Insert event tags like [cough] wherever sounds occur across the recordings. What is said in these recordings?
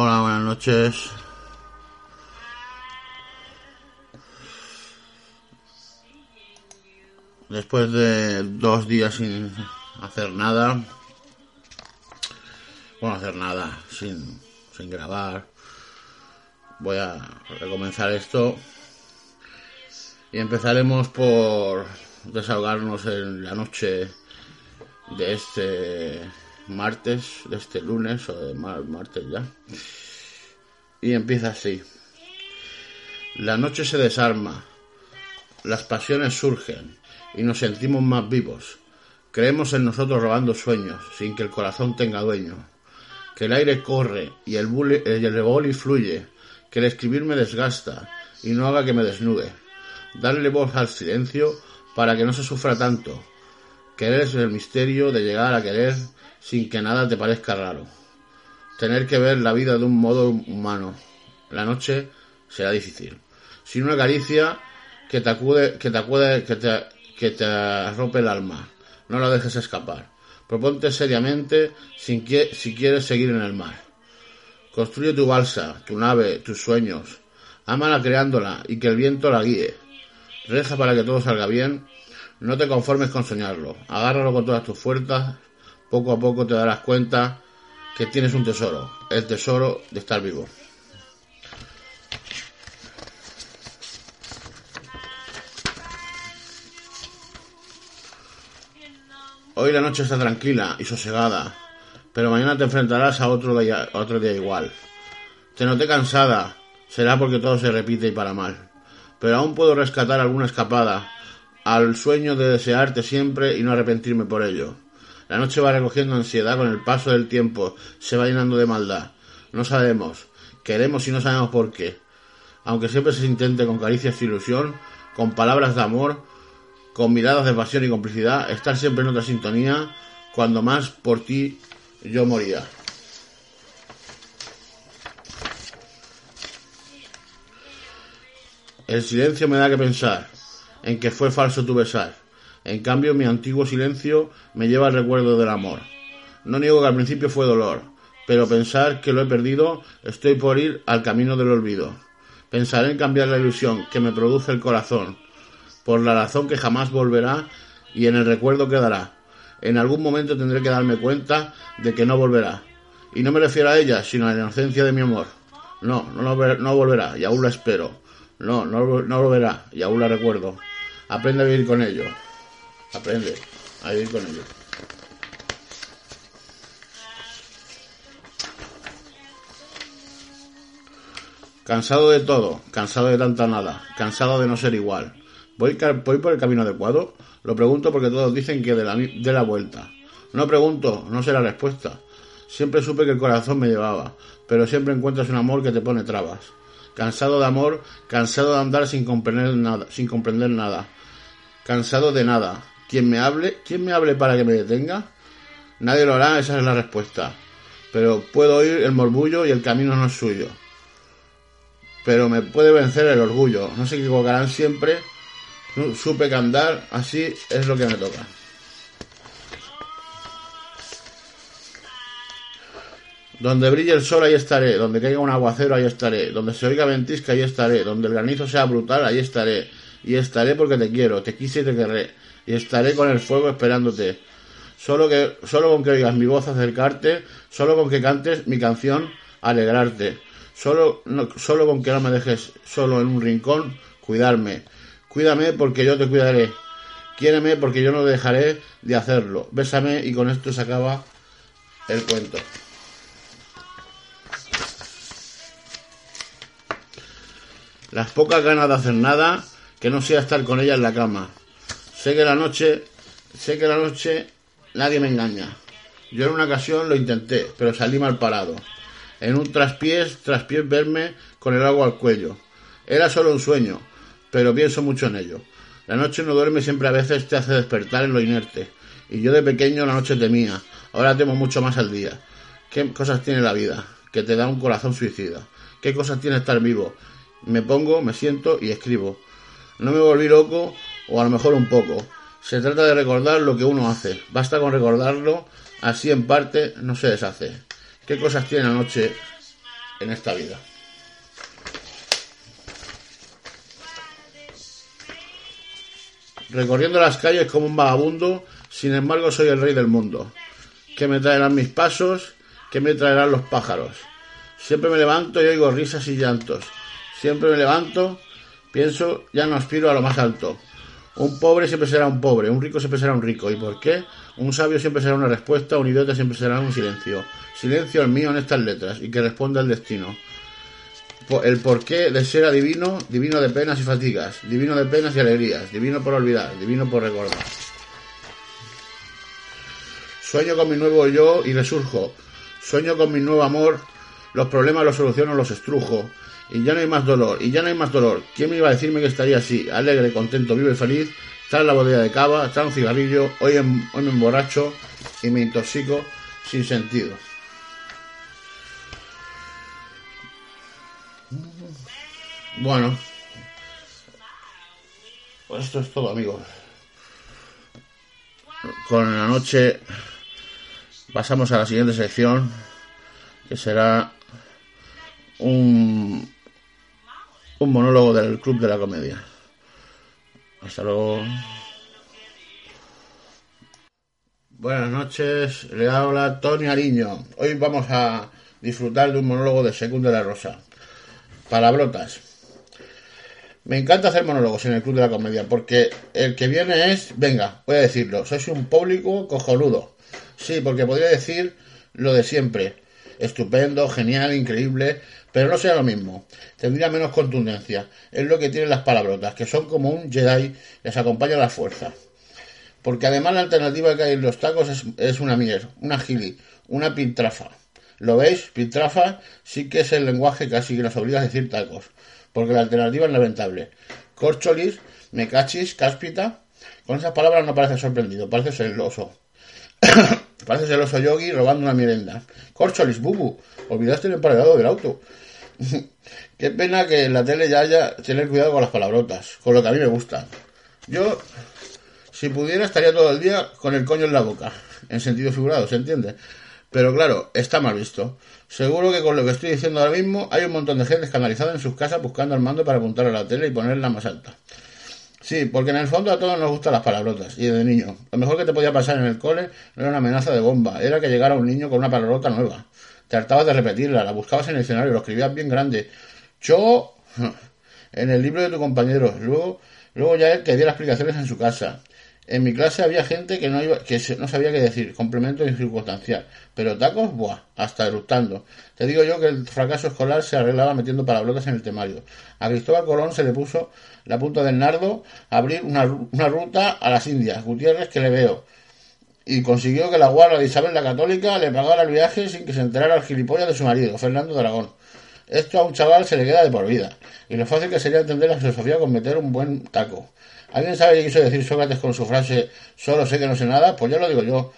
Hola, buenas noches. Después de dos días sin hacer nada, bueno, hacer nada, sin, sin grabar, voy a recomenzar esto y empezaremos por desahogarnos en la noche de este martes, de este lunes o de martes ya. Y empieza así. La noche se desarma, las pasiones surgen y nos sentimos más vivos. Creemos en nosotros robando sueños, sin que el corazón tenga dueño. Que el aire corre y el, buli, el boli fluye, que el escribir me desgasta y no haga que me desnude. Darle voz al silencio para que no se sufra tanto. Querer es el misterio de llegar a querer sin que nada te parezca raro. Tener que ver la vida de un modo humano. La noche será difícil. Sin una caricia que te acude, que te acude, que te, que te rompe el alma. No la dejes escapar. Proponte seriamente si, si quieres seguir en el mar. Construye tu balsa, tu nave, tus sueños. Ámala creándola y que el viento la guíe. Reza para que todo salga bien. No te conformes con soñarlo. Agárralo con todas tus fuerzas poco a poco te darás cuenta que tienes un tesoro, el tesoro de estar vivo. Hoy la noche está tranquila y sosegada, pero mañana te enfrentarás a otro día, otro día igual. Te noté cansada, será porque todo se repite y para mal, pero aún puedo rescatar alguna escapada al sueño de desearte siempre y no arrepentirme por ello. La noche va recogiendo ansiedad con el paso del tiempo, se va llenando de maldad. No sabemos, queremos y no sabemos por qué. Aunque siempre se intente con caricias y ilusión, con palabras de amor, con miradas de pasión y complicidad, estar siempre en otra sintonía, cuando más por ti yo moría. El silencio me da que pensar en que fue falso tu besar en cambio, mi antiguo silencio me lleva al recuerdo del amor. No niego que al principio fue dolor, pero pensar que lo he perdido, estoy por ir al camino del olvido. Pensaré en cambiar la ilusión que me produce el corazón, por la razón que jamás volverá y en el recuerdo quedará. En algún momento tendré que darme cuenta de que no volverá. Y no me refiero a ella, sino a la inocencia de mi amor. No, no, no volverá, y aún la espero. No, no, no volverá, y aún la recuerdo. Aprende a vivir con ello. Aprende a ir con ellos. Cansado de todo, cansado de tanta nada, cansado de no ser igual. ¿Voy, por el camino adecuado? Lo pregunto porque todos dicen que de la, de la vuelta. No pregunto, no sé la respuesta. Siempre supe que el corazón me llevaba, pero siempre encuentras un amor que te pone trabas. Cansado de amor, cansado de andar sin comprender nada, sin comprender nada. Cansado de nada, quien me hable, quien me hable para que me detenga, nadie lo hará, esa es la respuesta. Pero puedo oír el morbullo y el camino no es suyo. Pero me puede vencer el orgullo. No se equivocarán siempre. Supe que andar así es lo que me toca. Donde brille el sol, ahí estaré. Donde caiga un aguacero, ahí estaré. Donde se oiga ventisca, ahí estaré. Donde el granizo sea brutal, ahí estaré. Y estaré porque te quiero, te quise y te querré y estaré con el fuego esperándote. Solo, que, solo con que oigas mi voz acercarte, solo con que cantes mi canción alegrarte. Solo, solo con que no me dejes solo en un rincón, cuidarme. Cuídame porque yo te cuidaré. Quiéreme porque yo no dejaré de hacerlo. Bésame y con esto se acaba el cuento. las pocas ganas de hacer nada que no sea estar con ella en la cama. Sé que la noche, sé que la noche nadie me engaña. Yo en una ocasión lo intenté, pero salí mal parado. En un traspiés, traspiés verme con el agua al cuello. Era solo un sueño, pero pienso mucho en ello. La noche no duerme siempre a veces te hace despertar en lo inerte. Y yo de pequeño la noche temía, ahora temo mucho más al día. ¿Qué cosas tiene la vida? Que te da un corazón suicida. ¿Qué cosas tiene estar vivo? Me pongo, me siento y escribo. No me volví loco, o a lo mejor un poco. Se trata de recordar lo que uno hace. Basta con recordarlo, así en parte no se deshace. ¿Qué cosas tiene la noche en esta vida? Recorriendo las calles como un vagabundo, sin embargo soy el rey del mundo. ¿Qué me traerán mis pasos? ¿Qué me traerán los pájaros? Siempre me levanto y oigo risas y llantos. Siempre me levanto, pienso, ya no aspiro a lo más alto. Un pobre siempre será un pobre, un rico siempre será un rico. ¿Y por qué? Un sabio siempre será una respuesta, un idiota siempre será un silencio. Silencio el mío en estas letras y que responda el destino. El porqué de ser adivino, divino de penas y fatigas, divino de penas y alegrías, divino por olvidar, divino por recordar. Sueño con mi nuevo yo y resurjo. Sueño con mi nuevo amor, los problemas los soluciono, los estrujo y ya no hay más dolor, y ya no hay más dolor. ¿Quién me iba a decirme que estaría así, alegre, contento, vivo y feliz? Trae la botella de cava, trae un cigarrillo, hoy, hoy me emborracho y me intoxico sin sentido. Bueno, pues esto es todo, amigos. Con la noche pasamos a la siguiente sección, que será un un monólogo del Club de la Comedia. Hasta luego. Buenas noches, le habla Tony Ariño. Hoy vamos a disfrutar de un monólogo de Segundo de la Rosa. Palabrotas. Me encanta hacer monólogos en el Club de la Comedia porque el que viene es, venga, voy a decirlo, sois un público cojonudo. Sí, porque podría decir lo de siempre. Estupendo, genial, increíble, pero no sea lo mismo. Tendría menos contundencia. Es lo que tienen las palabrotas, que son como un Jedi, les acompaña la fuerza. Porque además la alternativa que hay en los tacos es, una mier, una gili, una pintrafa. ¿Lo veis? Pintrafa sí que es el lenguaje casi que nos obliga a decir tacos. Porque la alternativa es lamentable. Corcholis, mecachis, cáspita. Con esas palabras no parece sorprendido, parece ser el oso. [coughs] parece el oso yogi robando una merienda. Corcholis, bubu, olvidaste el emparedado del auto. [laughs] Qué pena que en la tele ya haya tener cuidado con las palabrotas, con lo que a mí me gusta. Yo, si pudiera, estaría todo el día con el coño en la boca, en sentido figurado, ¿se entiende? Pero claro, está mal visto. Seguro que con lo que estoy diciendo ahora mismo hay un montón de gente escandalizada en sus casas buscando el mando para apuntar a la tele y ponerla más alta. Sí, porque en el fondo a todos nos gustan las palabrotas, y de niño. Lo mejor que te podía pasar en el cole no era una amenaza de bomba, era que llegara un niño con una palabrota nueva. Te hartabas de repetirla, la buscabas en el escenario, lo escribías bien grande. Yo, [laughs] en el libro de tu compañero. Luego, luego ya él te dio las explicaciones en su casa. En mi clase había gente que no, iba, que no sabía qué decir, complemento circunstancial. Pero tacos, buah, hasta eructando. Te digo yo que el fracaso escolar se arreglaba metiendo palabrotas en el temario. A Cristóbal Colón se le puso la punta del nardo a abrir una, una ruta a las Indias. Gutiérrez, que le veo y consiguió que la guarda de Isabel la Católica le pagara el viaje sin que se enterara el gilipollas de su marido, Fernando de Aragón. Esto a un chaval se le queda de por vida, y lo fácil que sería entender la filosofía con meter un buen taco. ¿Alguien sabe qué quiso decir Sócrates con su frase solo sé que no sé nada? Pues ya lo digo yo.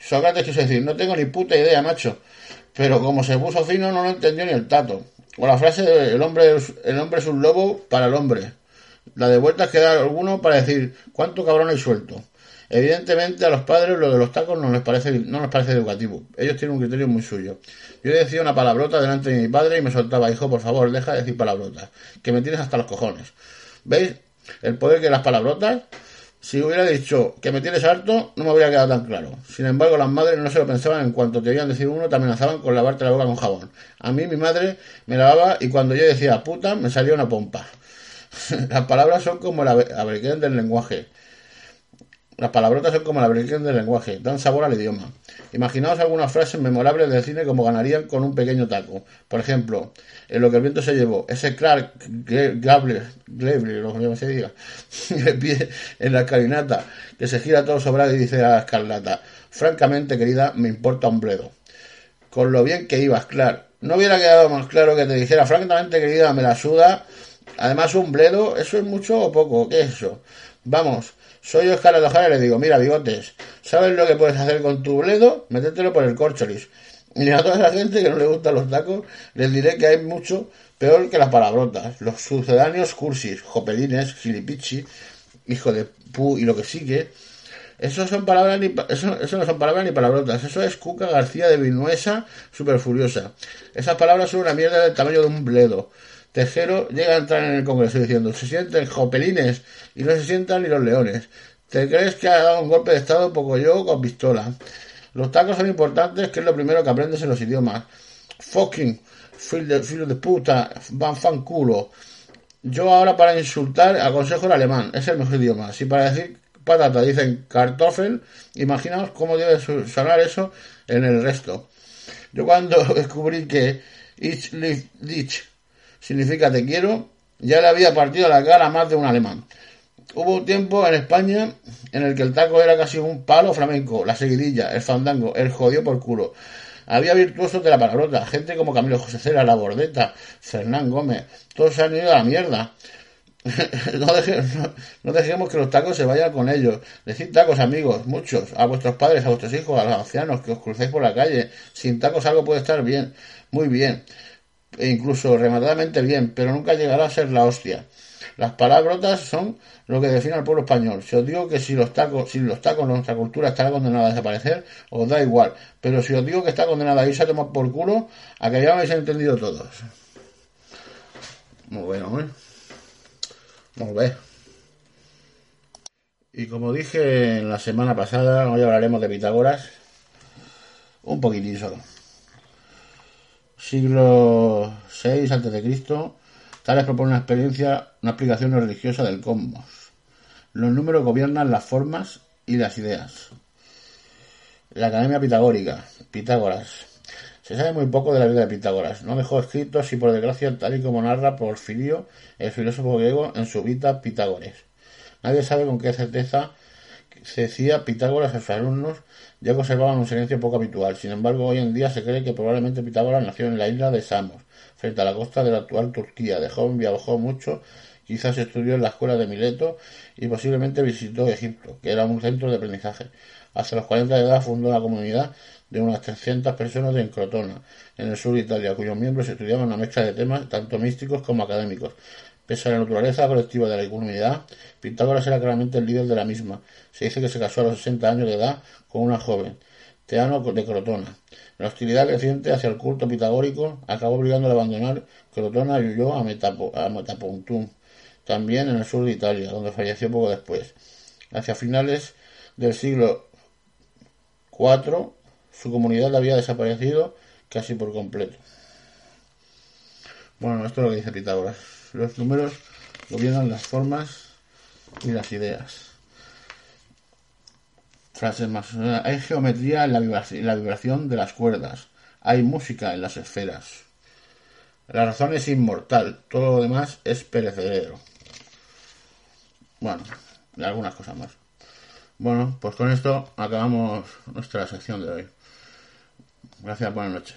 Sócrates quiso decir, no tengo ni puta idea, macho. Pero como se puso fino no lo entendió ni el tato. O la frase el hombre, el hombre es un lobo para el hombre. La de vueltas que da alguno para decir, ¿cuánto cabrón hay suelto? Evidentemente a los padres lo de los tacos no les parece, no les parece educativo. Ellos tienen un criterio muy suyo. Yo decía una palabrota delante de mi padre y me soltaba, hijo, por favor, deja de decir palabrotas, que me tienes hasta los cojones. ¿Veis el poder que las palabrotas? Si hubiera dicho que me tienes harto, no me habría quedado tan claro. Sin embargo, las madres no se lo pensaban en cuanto te oían decir uno, te amenazaban con lavarte la boca con jabón. A mí mi madre me lavaba y cuando yo decía puta, me salía una pompa. [laughs] las palabras son como el abrequén del lenguaje Las palabrotas son como la virgen del lenguaje, dan sabor al idioma. Imaginaos algunas frases memorables del cine como ganarían con un pequeño taco. Por ejemplo, en lo que el viento se llevó, ese Clark Gable, lo que se diga, [laughs] en la escalinata, que se gira todo sobrado y dice a la escarlata, francamente querida, me importa un bledo. Con lo bien que ibas, Clark. No hubiera quedado más claro que te dijera, francamente querida, me la suda. Además, un bledo, ¿eso es mucho o poco? ¿Qué es eso? Vamos, soy Oscar Ojara y le digo, mira, bigotes, ¿sabes lo que puedes hacer con tu bledo? Métetelo por el corcholis. Y a toda la gente que no le gustan los tacos, les diré que hay mucho peor que las palabrotas. Los sucedáneos cursis, jopelines, gilipichi, hijo de pu y lo que sigue. Eso, son palabras ni, eso, eso no son palabras ni palabrotas. Eso es Cuca García de Vinuesa, super furiosa. Esas palabras son una mierda del tamaño de un bledo. Tejero llega a entrar en el Congreso diciendo, se sienten jopelines y no se sientan ni los leones. ¿Te crees que ha dado un golpe de Estado poco yo con pistola? Los tacos son importantes, que es lo primero que aprendes en los idiomas. Fucking, filo de, puta, van fan culo. Yo ahora para insultar aconsejo el alemán, es el mejor idioma. Si para decir patata dicen kartoffel, imaginaos cómo debe sonar eso en el resto. Yo cuando [laughs] descubrí que ich live dich significa te quiero, ya le había partido la cara a más de un alemán. Hubo un tiempo en España en el que el taco era casi un palo flamenco, la seguidilla, el fandango, el jodió por culo. Había virtuosos de la palabrota, gente como Camilo José Cera, La Bordeta, Fernán Gómez, todos se han ido a la mierda. [laughs] no, dejemos que los tacos se vayan con ellos. Decid tacos, amigos, muchos, a vuestros padres, a vuestros hijos, a los ancianos que os crucéis por la calle. Sin tacos algo puede estar bien, muy bien e incluso rematadamente bien, pero nunca llegará a ser la hostia. Las palabrotas son lo que define al pueblo español. Si os digo que si los tacos, si los tacos nuestra cultura estará condenada a desaparecer, os da igual. Pero si os digo que está condenada a irse a tomar por culo, a que ya habéis entendido todos. Muy bueno, ¿eh? Muy bien. Y como dije en la semana pasada, hoy hablaremos de Pitágoras. Un poquitín solo siglo VI a.C., Tales propone una experiencia, una explicación religiosa del cosmos. Los números gobiernan las formas y las ideas. La Academia Pitagórica, Pitágoras. Se sabe muy poco de la vida de Pitágoras. No dejó escritos y por desgracia, tal y como narra Porfirio, el filósofo griego, en su Vita Pitágores. Nadie sabe con qué certeza se decía Pitágoras a sus alumnos ya conservaban un silencio poco habitual. Sin embargo, hoy en día se cree que probablemente Pitágoras nació en la isla de Samos, frente a la costa de la actual Turquía. De joven viajó mucho, quizás estudió en la escuela de Mileto y posiblemente visitó Egipto, que era un centro de aprendizaje. Hasta los 40 de edad fundó una comunidad de unas 300 personas en Crotona, en el sur de Italia, cuyos miembros estudiaban una mezcla de temas tanto místicos como académicos. Pese a la naturaleza colectiva de la comunidad, Pitágoras era claramente el líder de la misma. Se dice que se casó a los 60 años de edad con una joven, Teano de Crotona. La hostilidad creciente hacia el culto pitagórico acabó obligando a abandonar Crotona y huyó a, Metapontum, también en el sur de Italia, donde falleció poco después. Hacia finales del siglo IV, su comunidad había desaparecido casi por completo. Bueno, esto es lo que dice Pitágoras. Los números gobiernan las formas y las ideas. Frases más. Hay geometría en la, vibración, de las cuerdas. Hay música en las esferas. La razón es inmortal. Todo lo demás es perecedero. Bueno, y algunas cosas más. Bueno, pues con esto acabamos nuestra sección de hoy. Gracias, buenas noches.